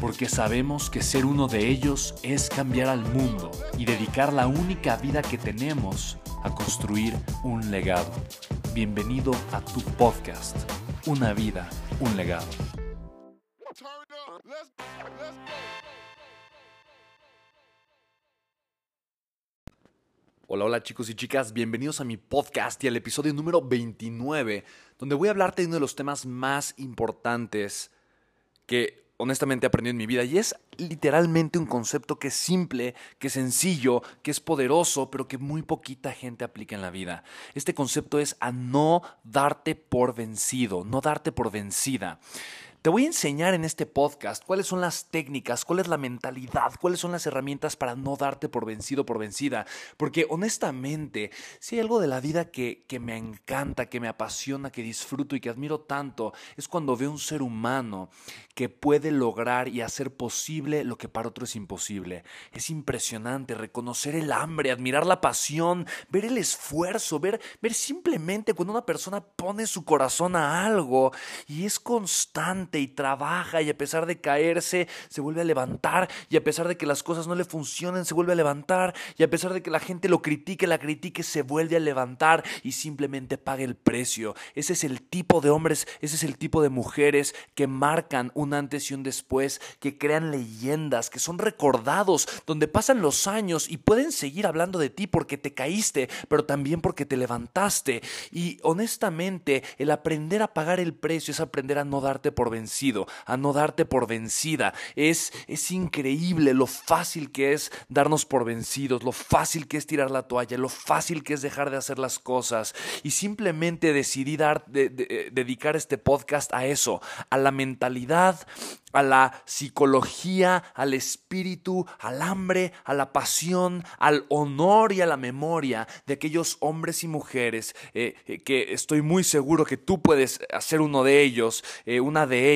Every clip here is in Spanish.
porque sabemos que ser uno de ellos es cambiar al mundo y dedicar la única vida que tenemos a construir un legado. Bienvenido a tu podcast, Una vida, un legado. Hola, hola chicos y chicas, bienvenidos a mi podcast y al episodio número 29, donde voy a hablarte de uno de los temas más importantes que honestamente aprendí en mi vida y es literalmente un concepto que es simple, que es sencillo, que es poderoso, pero que muy poquita gente aplica en la vida. Este concepto es a no darte por vencido, no darte por vencida. Te voy a enseñar en este podcast cuáles son las técnicas, cuál es la mentalidad, cuáles son las herramientas para no darte por vencido, por vencida. Porque honestamente, si hay algo de la vida que, que me encanta, que me apasiona, que disfruto y que admiro tanto, es cuando veo un ser humano que puede lograr y hacer posible lo que para otro es imposible. Es impresionante reconocer el hambre, admirar la pasión, ver el esfuerzo, ver, ver simplemente cuando una persona pone su corazón a algo y es constante y trabaja y a pesar de caerse se vuelve a levantar y a pesar de que las cosas no le funcionen se vuelve a levantar y a pesar de que la gente lo critique, la critique, se vuelve a levantar y simplemente paga el precio. Ese es el tipo de hombres, ese es el tipo de mujeres que marcan un antes y un después, que crean leyendas, que son recordados, donde pasan los años y pueden seguir hablando de ti porque te caíste, pero también porque te levantaste. Y honestamente, el aprender a pagar el precio es aprender a no darte por vencido a no darte por vencida. Es, es increíble lo fácil que es darnos por vencidos, lo fácil que es tirar la toalla, lo fácil que es dejar de hacer las cosas. Y simplemente decidí dar, dedicar este podcast a eso, a la mentalidad a la psicología, al espíritu, al hambre, a la pasión, al honor y a la memoria de aquellos hombres y mujeres eh, eh, que estoy muy seguro que tú puedes hacer uno de ellos, eh, una de ellas,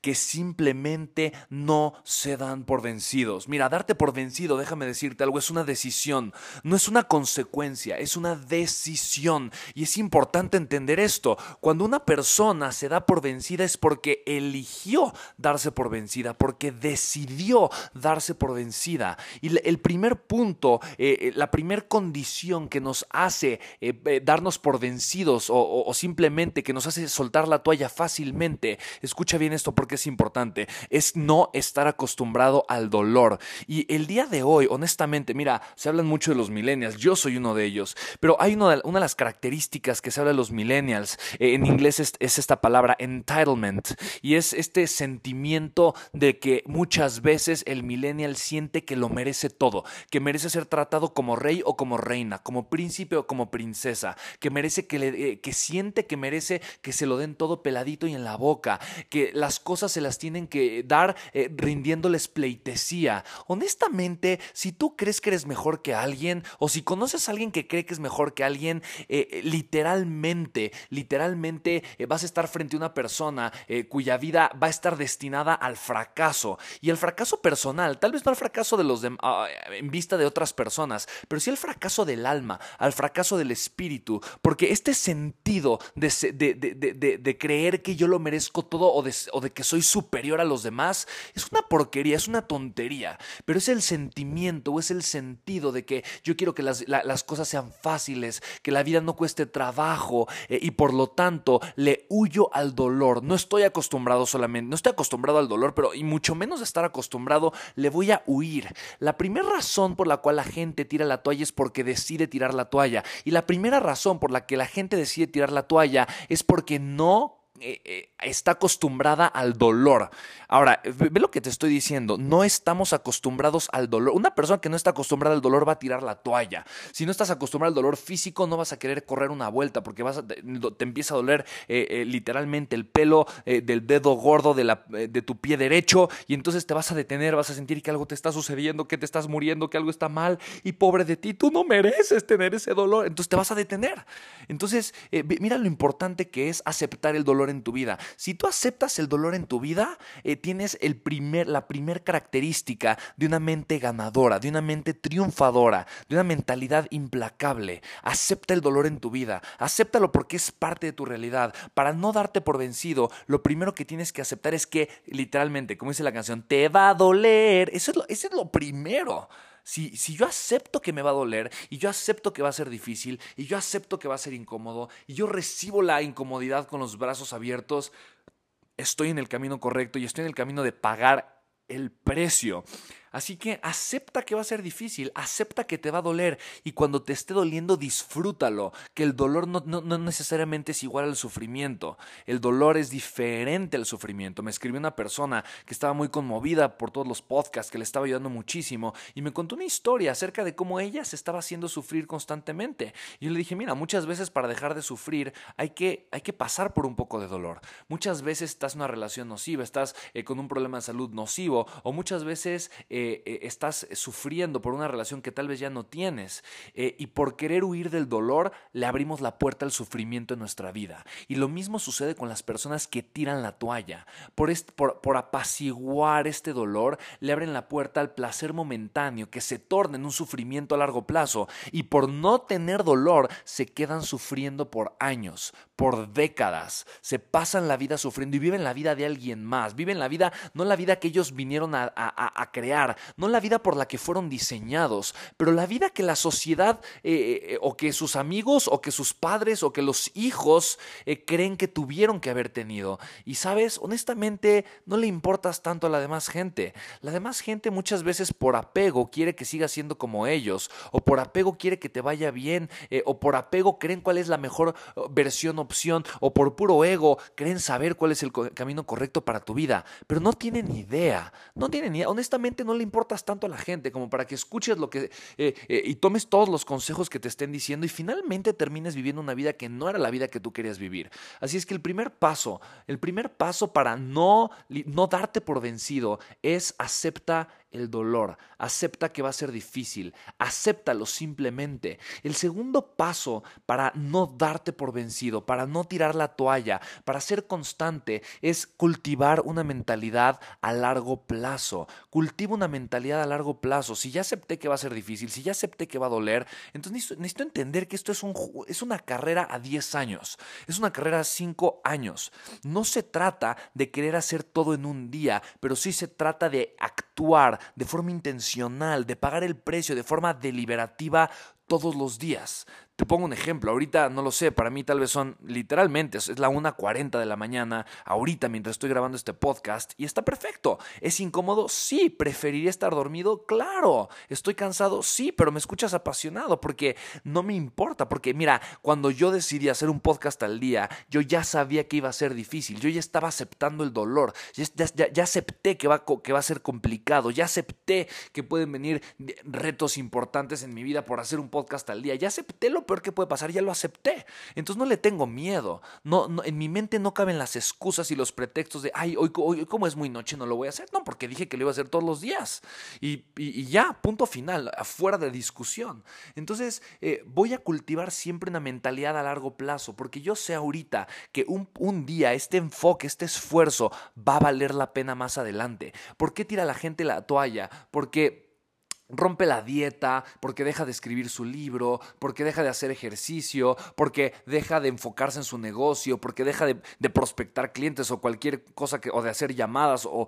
que simplemente no se dan por vencidos. Mira, darte por vencido, déjame decirte algo, es una decisión, no es una consecuencia, es una decisión. Y es importante entender esto. Cuando una persona se da por vencida es porque eligió darse por vencida, porque decidió darse por vencida. Y el primer punto, eh, eh, la primera condición que nos hace eh, darnos por vencidos o, o simplemente que nos hace soltar la toalla fácilmente, escucha bien esto porque es importante, es no estar acostumbrado al dolor. Y el día de hoy, honestamente, mira, se hablan mucho de los millennials, yo soy uno de ellos, pero hay una de, una de las características que se habla de los millennials, en inglés es, es esta palabra entitlement, y es este sentimiento de que muchas veces el millennial siente que lo merece todo, que merece ser tratado como rey o como reina, como príncipe o como princesa, que merece que, le, eh, que siente que merece que se lo den todo peladito y en la boca, que las cosas se las tienen que dar eh, rindiéndoles pleitesía. Honestamente, si tú crees que eres mejor que alguien o si conoces a alguien que cree que es mejor que alguien, eh, literalmente, literalmente vas a estar frente a una persona cuya vida va a estar destinada al fracaso. Y el fracaso personal, tal vez no al fracaso de los ah, en vista de otras personas, pero sí el fracaso del alma, al fracaso del espíritu. Porque este sentido de, de, creer que yo lo merezco todo o de, que soy superior a los demás, es una porquería, es una tontería, pero es el sentimiento o es el sentido de que yo quiero que las, cosas sean fáciles, que la vida no cueste trabajo eh, y por lo tanto le huyo al dolor. No estoy acostumbrado solamente, no estoy acostumbrado al dolor, pero y mucho menos de estar acostumbrado, le voy a huir. La primera razón por la cual la gente tira la toalla es porque decide tirar la toalla. Y la primera razón por la que la gente decide tirar la toalla es porque no eh, eh, está acostumbrada al dolor. Ahora, ve lo que te estoy diciendo, no estamos acostumbrados al dolor. Una persona que no está acostumbrada al dolor va a tirar la toalla. Si no estás acostumbrado al dolor físico, no vas a querer correr una vuelta porque vas te, empieza a doler eh, literalmente el pelo del dedo gordo de tu pie derecho y entonces te vas a detener, vas a sentir que algo te está sucediendo, que te estás muriendo, que algo está mal y pobre de ti, tú no mereces tener ese dolor. Entonces te vas a detener. Entonces, mira lo importante que es aceptar el dolor en tu vida. Si tú aceptas el dolor en tu vida, eh, tienes el primer, la primera característica de una mente ganadora, de una mente triunfadora, de una mentalidad implacable. Acepta el dolor en tu vida, acéptalo porque es parte de tu realidad. Para no darte por vencido, lo primero que tienes que aceptar es que, literalmente, como dice la canción, te va a doler. Eso es lo, eso es lo primero. Si, yo acepto que me va a doler y yo acepto que va a ser difícil y yo acepto que va a ser incómodo y yo recibo la incomodidad con los brazos abiertos, estoy en el camino correcto y estoy en el camino de pagar el precio. Así que acepta que va a ser difícil, acepta que te va a doler y cuando te esté doliendo disfrútalo, que el dolor no, necesariamente es igual al sufrimiento, el dolor es diferente al sufrimiento. Me escribió una persona que estaba muy conmovida por todos los podcasts, que le estaba ayudando muchísimo y me contó una historia acerca de cómo ella se estaba haciendo sufrir constantemente. Y yo le dije, mira, muchas veces para dejar de sufrir hay que, hay que pasar por un poco de dolor. Muchas veces estás en una relación nociva, estás eh, con un problema de salud nocivo o muchas veces... Eh, eh, estás sufriendo por una relación que tal vez ya no tienes eh, y por querer huir del dolor le abrimos la puerta al sufrimiento en nuestra vida. Y lo mismo sucede con las personas que tiran la toalla. Por, por, por apaciguar este dolor le abren la puerta al placer momentáneo que se torna en un sufrimiento a largo plazo y por no tener dolor se quedan sufriendo por años, por décadas, se pasan la vida sufriendo y viven la vida de alguien más, viven la vida, no la vida que ellos vinieron a, a crear, no la vida por la que fueron diseñados, pero la vida que la sociedad eh, eh, o que sus amigos o que sus padres o que los hijos eh, creen que tuvieron que haber tenido. Y sabes, honestamente, no le importas tanto a la demás gente. La demás gente muchas veces por apego quiere que sigas siendo como ellos, o por apego quiere que te vaya bien, o por apego creen cuál es la mejor versión, opción, o por puro ego creen saber cuál es el camino correcto para tu vida, pero no tienen idea, no tienen idea, honestamente no le importas tanto a la gente como para que escuches lo que eh, eh, y tomes todos los consejos que te estén diciendo y finalmente termines viviendo una vida que no era la vida que tú querías vivir. Así es que el primer paso, el primer paso para no, no darte por vencido es acepta el dolor, acepta que va a ser difícil, acéptalo simplemente. El segundo paso para no darte por vencido, para no tirar la toalla, para ser constante, es cultivar una mentalidad a largo plazo. Cultiva una mentalidad a largo plazo. Si ya acepté que va a ser difícil, si ya acepté que va a doler, entonces necesito, entender que esto es, un, es una carrera a 10 años, es una carrera a 5 años. No se trata de querer hacer todo en un día, pero sí se trata de actuar de forma intencional, de pagar el precio de forma deliberativa todos los días. Te pongo un ejemplo, ahorita no lo sé, para mí tal vez son literalmente, es la 1.40 de la mañana, ahorita mientras estoy grabando este podcast, y está perfecto. ¿Es incómodo? Sí. ¿Preferiría estar dormido? Claro. ¿Estoy cansado? Sí, pero me escuchas apasionado porque no me importa, porque mira, cuando yo decidí hacer un podcast al día, yo ya sabía que iba a ser difícil, yo ya estaba aceptando el dolor, ya, acepté que va, que va a ser complicado, ya acepté que pueden venir retos importantes en mi vida por hacer un podcast al día, ya acepté lo peor que puede pasar, ya lo acepté. Entonces no le tengo miedo. No, en mi mente no caben las excusas y los pretextos de, ay, hoy, hoy como es muy noche no lo voy a hacer. No, porque dije que lo iba a hacer todos los días. Y, ya, punto final, afuera de discusión. Entonces eh, voy a cultivar siempre una mentalidad a largo plazo, porque yo sé ahorita que un, un día este enfoque, este esfuerzo va a valer la pena más adelante. ¿Por qué tira la gente la toalla? Porque rompe la dieta, porque deja de escribir su libro, porque deja de hacer ejercicio, porque deja de enfocarse en su negocio, porque deja de, prospectar clientes o cualquier cosa que, o de hacer llamadas o,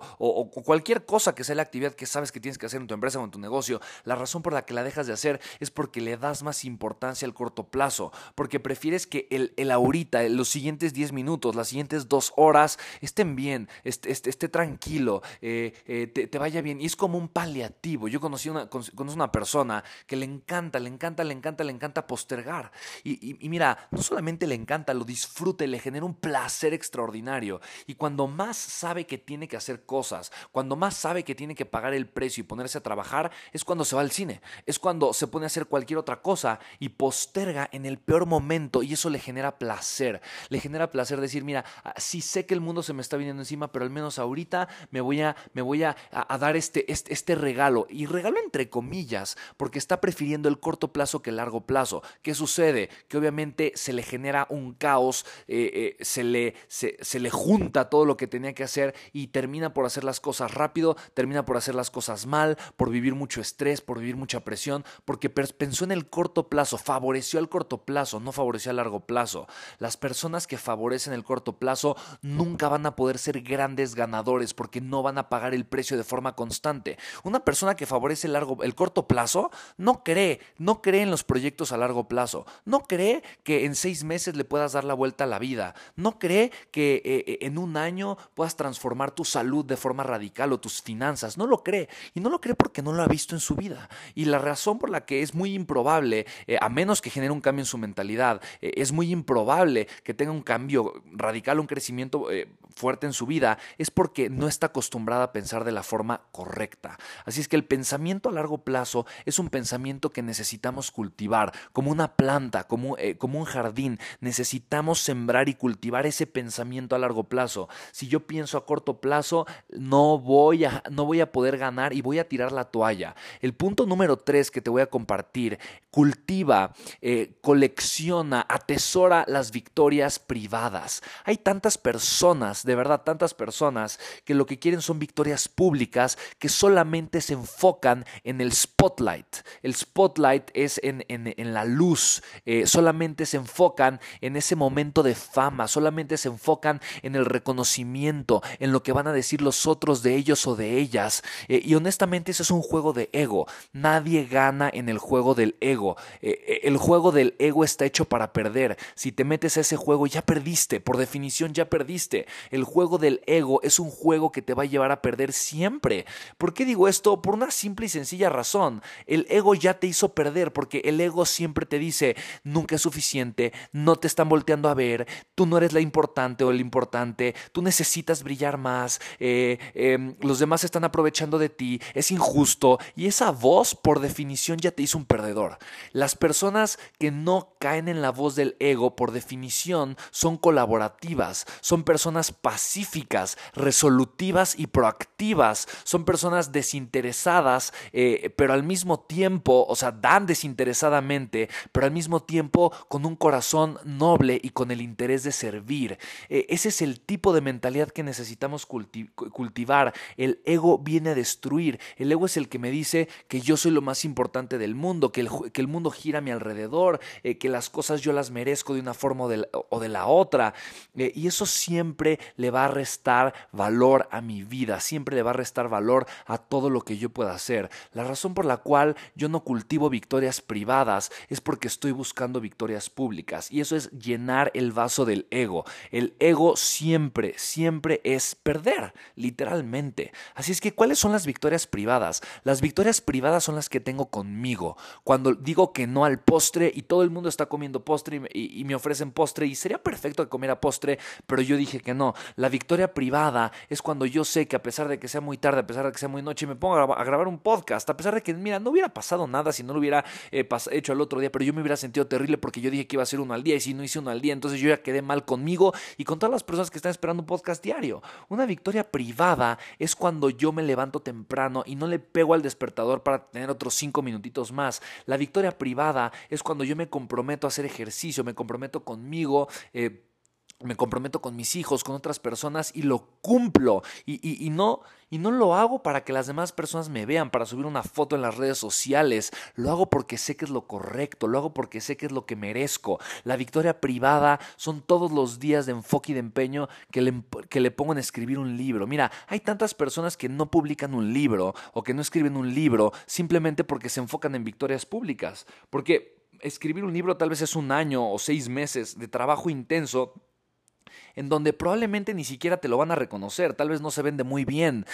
cualquier cosa que sea la actividad que sabes que tienes que hacer en tu empresa o en tu negocio, la razón por la que la dejas de hacer es porque le das más importancia al corto plazo, porque prefieres que el, el ahorita, los siguientes 10 minutos, las siguientes dos horas estén bien, esté, esté, tranquilo, eh, eh, te, te vaya bien. Y es como un paliativo. Yo conocí una conoces una persona que le encanta, le encanta, le encanta, le encanta postergar. Y, mira, no solamente le encanta, lo disfruta le genera un placer extraordinario. Y cuando más sabe que tiene que hacer cosas, cuando más sabe que tiene que pagar el precio y ponerse a trabajar, es cuando se va al cine, es cuando se pone a hacer cualquier otra cosa y posterga en el peor momento y eso le genera placer. Le genera placer decir, mira, ah, sí sé que el mundo se me está viniendo encima, pero al menos ahorita me voy a, me voy a, dar este, este, este regalo. Y regalo entre comillas, porque está prefiriendo el corto plazo que el largo plazo. ¿Qué sucede? Que obviamente se le genera un caos, eh, eh, se, le, se, le junta todo lo que tenía que hacer y termina por hacer las cosas rápido, termina por hacer las cosas mal, por vivir mucho estrés, por vivir mucha presión, porque pensó en el corto plazo, favoreció al corto plazo, no favoreció al largo plazo. Las personas que favorecen el corto plazo nunca van a poder ser grandes ganadores porque no van a pagar el precio de forma constante. Una persona que favorece el largo el corto plazo, no cree, no cree en los proyectos a largo plazo, no cree que en seis meses le puedas dar la vuelta a la vida, no cree que eh, eh, en un año puedas transformar tu salud de forma radical o tus finanzas, no lo cree y no lo cree porque no lo ha visto en su vida. Y la razón por la que es muy improbable, eh, a menos que genere un cambio en su mentalidad, es muy improbable que tenga un cambio radical, un crecimiento fuerte en su vida, es porque no está acostumbrada a pensar de la forma correcta. Así es que el pensamiento a largo plazo es un pensamiento que necesitamos cultivar, como una planta, como, eh, como un jardín. Necesitamos sembrar y cultivar ese pensamiento a largo plazo. Si yo pienso a corto plazo, no voy a, no voy a poder ganar y voy a tirar la toalla. El punto número tres que te voy a compartir, cultiva, eh, colecciona, atesora las victorias privadas. Hay tantas personas, de verdad, tantas personas que lo que quieren son victorias públicas que solamente se enfocan en el spotlight. El spotlight es en, la luz. Eh, solamente se enfocan en ese momento de fama. Solamente se enfocan en el reconocimiento, en lo que van a decir los otros de ellos o de ellas. Eh, y honestamente eso es un juego de ego. Nadie gana en el juego del ego. Eh, el juego del ego está hecho para perder. Si te metes a ese juego ya perdiste. Por definición ya perdiste. El juego del ego es un juego que te va a llevar a perder siempre. ¿Por qué digo esto? Por una simple y sencilla razón. El ego ya te hizo perder porque el ego siempre te dice, nunca es suficiente, no te están volteando a ver, tú no eres la importante o el importante, tú necesitas brillar más, eh, em, los demás están aprovechando de ti, es injusto y esa voz por definición ya te hizo un perdedor. Las personas que no caen en la voz del ego por definición son colaborativas, son personas pacíficas, resolutivas y proactivas, son personas desinteresadas pero al mismo tiempo, o sea, dan desinteresadamente, pero al mismo tiempo con un corazón noble y con el interés de servir. Eh, ese es el tipo de mentalidad que necesitamos cultivar. El ego viene a destruir. El ego es el que me dice que yo soy lo más importante del mundo, que el, que el mundo gira a mi alrededor, eh, que las cosas yo las merezco de una forma o de la otra. y eso siempre le va a restar valor a mi vida, siempre le va a restar valor a todo lo que yo pueda hacer. La razón por la cual yo no cultivo victorias privadas es porque estoy buscando victorias públicas y eso es llenar el vaso del ego. El ego siempre, siempre es perder, literalmente. Así es que, ¿cuáles son las victorias privadas? Las victorias privadas son las que tengo conmigo. Cuando digo que no al postre y todo el mundo está comiendo postre y, me ofrecen postre y sería perfecto que comiera postre, pero yo dije que no. La victoria privada es cuando yo sé que a pesar de que sea muy tarde, a pesar de que sea muy noche, me pongo a grabar un podcast a pesar de que, mira, no hubiera pasado nada si no lo hubiera eh, hecho al otro día, pero yo me hubiera sentido terrible porque yo dije que iba a ser uno al día y si no hice uno al día, entonces yo ya quedé mal conmigo y con todas las personas que están esperando un podcast diario. Una victoria privada es cuando yo me levanto temprano y no le pego al despertador para tener otros cinco minutitos más. La victoria privada es cuando yo me comprometo a hacer ejercicio, me comprometo conmigo. Eh, me comprometo con mis hijos, con otras personas y lo cumplo. Y, no, y no lo hago para que las demás personas me vean, para subir una foto en las redes sociales. Lo hago porque sé que es lo correcto, lo hago porque sé que es lo que merezco. La victoria privada son todos los días de enfoque y de empeño que le, que le pongo en escribir un libro. Mira, hay tantas personas que no publican un libro o que no escriben un libro simplemente porque se enfocan en victorias públicas. Porque escribir un libro tal vez es un año o seis meses de trabajo intenso en donde probablemente ni siquiera te lo van a reconocer, tal vez no se vende muy bien,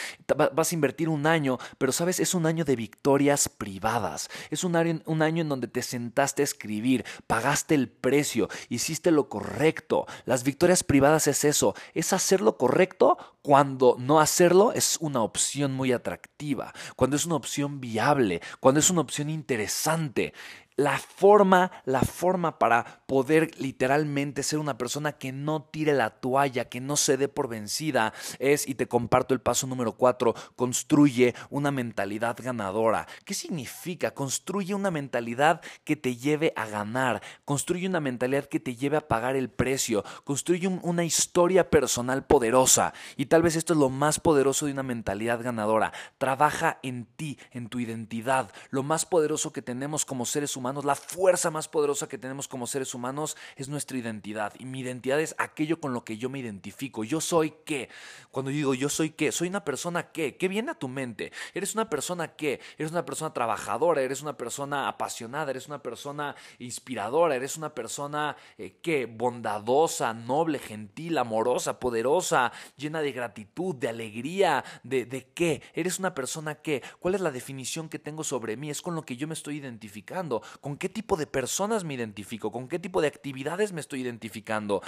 vas a invertir un año, pero sabes, es un año de victorias privadas, es un año, un año en donde te sentaste a escribir, pagaste el precio, hiciste lo correcto. Las victorias privadas es eso, es hacer lo correcto cuando no hacerlo es una opción muy atractiva, cuando es una opción viable, cuando es una opción interesante la forma, la forma para poder literalmente ser una persona que no tire la toalla, que no se dé por vencida, es, y te comparto el paso número cuatro, construye una mentalidad ganadora. ¿Qué significa? Construye una mentalidad que te lleve a ganar, construye una mentalidad que te lleve a pagar el precio, construye una historia personal poderosa. Y tal vez esto es lo más poderoso de una mentalidad ganadora. Trabaja en ti, en tu identidad. Lo más poderoso que tenemos como seres humanos la fuerza más poderosa que tenemos como seres humanos es nuestra identidad. Y mi identidad es aquello con lo que yo me identifico. Yo soy qué. Cuando digo yo soy qué, soy una persona qué. ¿Qué viene a tu mente? ¿Eres una persona qué? ¿Eres una persona trabajadora? ¿Eres una persona apasionada? ¿Eres una persona inspiradora? ¿Eres una persona eh, qué? Bondadosa, noble, gentil, amorosa, poderosa, llena de gratitud, de alegría, de, de qué? ¿Eres una persona qué? ¿Cuál es la definición que tengo sobre mí? Es con lo que yo me estoy identificando con qué tipo de personas me identifico, con qué tipo de actividades me estoy identificando.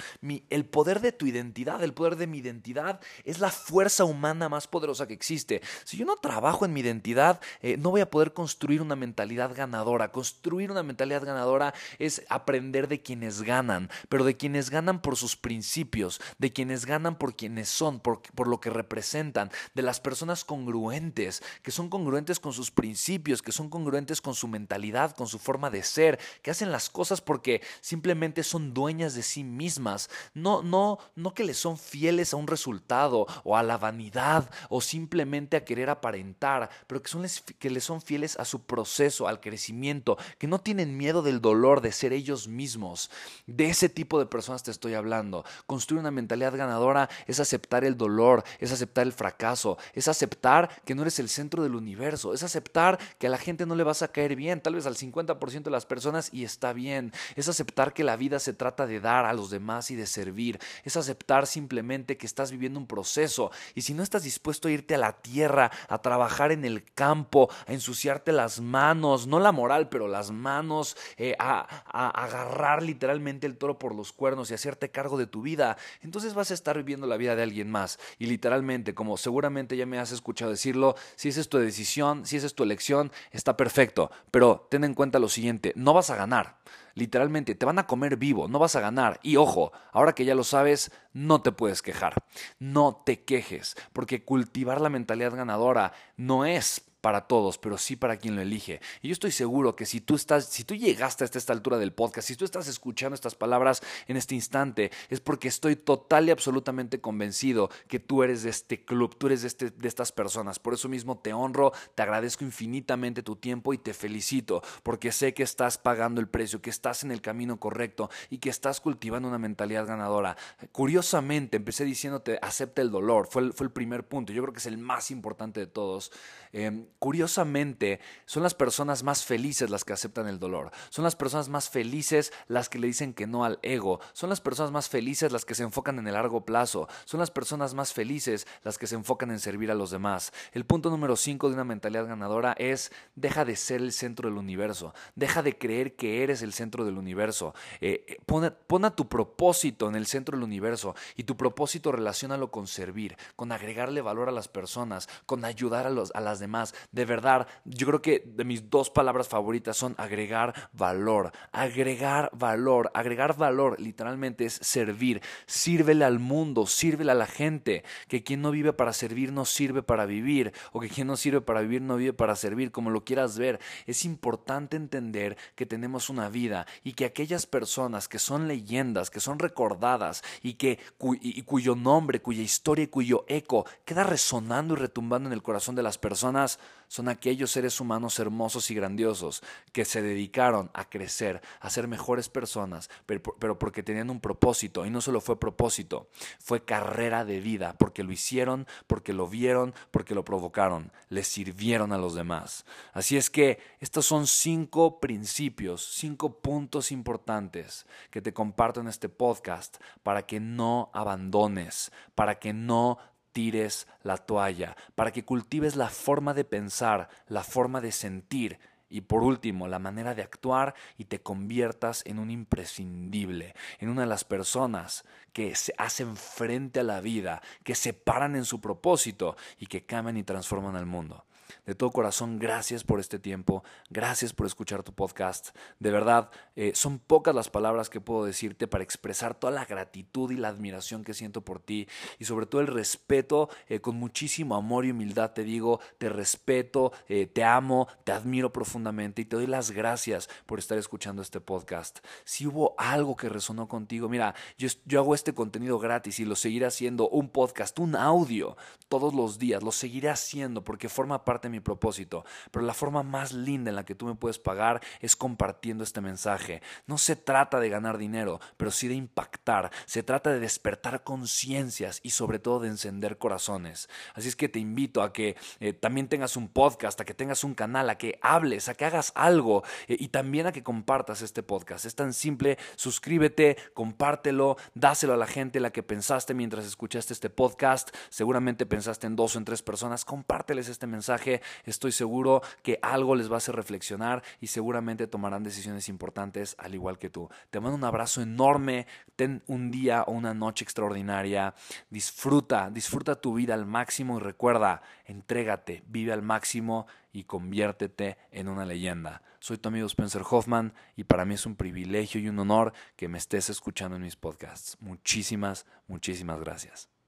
el poder de tu identidad, el poder de mi identidad es la fuerza humana más poderosa que existe. Si yo no trabajo en mi identidad, eh, no voy a poder construir una mentalidad ganadora. Construir una mentalidad ganadora es aprender de quienes ganan, pero de quienes ganan por sus principios, de quienes ganan por quienes son, por, por lo que representan, de las personas congruentes, que son congruentes con sus principios, que son congruentes con su mentalidad, con su forma de ser, que hacen las cosas porque simplemente son dueñas de sí mismas, no, no, no que le son fieles a un resultado o a la vanidad o simplemente a querer aparentar, pero que, son, que le son fieles a su proceso, al crecimiento, que no tienen miedo del dolor de ser ellos mismos. De ese tipo de personas te estoy hablando. Construir una mentalidad ganadora es aceptar el dolor, es aceptar el fracaso, es aceptar que no eres el centro del universo, es aceptar que a la gente no le vas a caer bien, tal vez al 50% de las personas y está bien. Es aceptar que la vida se trata de dar a los demás y de servir. Es aceptar simplemente que estás viviendo un proceso y si no estás dispuesto a irte a la tierra, a trabajar en el campo, a ensuciarte las manos, no la moral, pero las manos, eh, a, a agarrar literalmente el toro por los cuernos y hacerte cargo de tu vida, entonces vas a estar viviendo la vida de alguien más. Y literalmente, como seguramente ya me has escuchado decirlo, si esa es tu decisión, si esa es tu elección, está perfecto. Pero ten en cuenta lo siguiente, no vas a ganar. Literalmente, te van a comer vivo, no vas a ganar. Y ojo, ahora que ya lo sabes, no te puedes quejar. No te quejes, porque cultivar la mentalidad ganadora no es para todos, pero sí para quien lo elige. Y yo estoy seguro que si tú estás, si tú llegaste hasta esta altura del podcast, si tú estás escuchando estas palabras en este instante, es porque estoy total y absolutamente convencido que tú eres de este club, tú eres de, este, de estas personas. Por eso mismo te honro, te agradezco infinitamente tu tiempo y te felicito, porque sé que estás pagando el precio, que estás en el camino correcto y que estás cultivando una mentalidad ganadora. Curiosamente, empecé diciéndote, acepta el dolor, fue el, fue el primer punto, yo creo que es el más importante de todos. Em, curiosamente, son las personas más felices las que aceptan el dolor. Son las personas más felices las que le dicen que no al ego. Son las personas más felices las que se enfocan en el largo plazo. Son las personas más felices las que se enfocan en servir a los demás. El punto número 5 de una mentalidad ganadora es deja de ser el centro del universo. Deja de creer que eres el centro del universo. Eh, eh, pon, a tu propósito en el centro del universo y tu propósito relacionalo con servir, con agregarle valor a las personas, con ayudar a, los, a las demás, de verdad, yo creo que de mis dos palabras favoritas son agregar valor, agregar valor, agregar valor literalmente es servir, sírvele al mundo, sírvele a la gente, que quien no vive para servir no sirve para vivir, o que quien no sirve para vivir no vive para servir, como lo quieras ver. Es importante entender que tenemos una vida y que aquellas personas que son leyendas, que son recordadas y que y cuyo nombre, cuya historia y cuyo eco queda resonando y retumbando en el corazón de las personas, son aquellos seres humanos hermosos y grandiosos que se dedicaron a crecer, a ser mejores personas, pero, porque tenían un propósito. Y no solo fue propósito, fue carrera de vida, porque lo hicieron, porque lo vieron, porque lo provocaron, les sirvieron a los demás. Así es que estos son cinco principios, cinco puntos importantes que te comparto en este podcast para que no abandones, para que no tires la toalla, para que cultives la forma de pensar, la forma de sentir y por último, la manera de actuar y te conviertas en un imprescindible, en una de las personas que se hacen frente a la vida, que se paran en su propósito y que cambian y transforman al mundo. De todo corazón, gracias por este tiempo, gracias por escuchar tu podcast. De verdad, eh, son pocas las palabras que puedo decirte para expresar toda la gratitud y la admiración que siento por ti y sobre todo el respeto, eh, con muchísimo amor y humildad te digo, te respeto, eh, te amo, te admiro profundamente y te doy las gracias por estar escuchando este podcast. Si hubo algo que resonó contigo, mira, yo, yo hago este contenido gratis y lo seguiré haciendo, un podcast, un audio, todos los días, lo seguiré haciendo porque forma parte mi propósito, pero la forma más linda en la que tú me puedes pagar es compartiendo este mensaje. No se trata de ganar dinero, pero sí de impactar. Se trata de despertar conciencias y sobre todo de encender corazones. Así es que te invito a que eh, también tengas un podcast, a que tengas un canal, a que hables, a que hagas algo eh, y también a que compartas este podcast. Es tan simple, suscríbete, compártelo, dáselo a la gente la que pensaste mientras escuchaste este podcast. Seguramente pensaste en dos o en tres personas. Compárteles este estoy seguro que algo les va a hacer reflexionar y seguramente tomarán decisiones importantes al igual que tú. Te mando un abrazo enorme, ten un día o una noche extraordinaria, disfruta, disfruta tu vida al máximo y recuerda, entrégate, vive al máximo y conviértete en una leyenda. Soy tu amigo Spencer Hoffman y para mí es un privilegio y un honor que me estés escuchando en mis podcasts. Muchísimas, muchísimas gracias.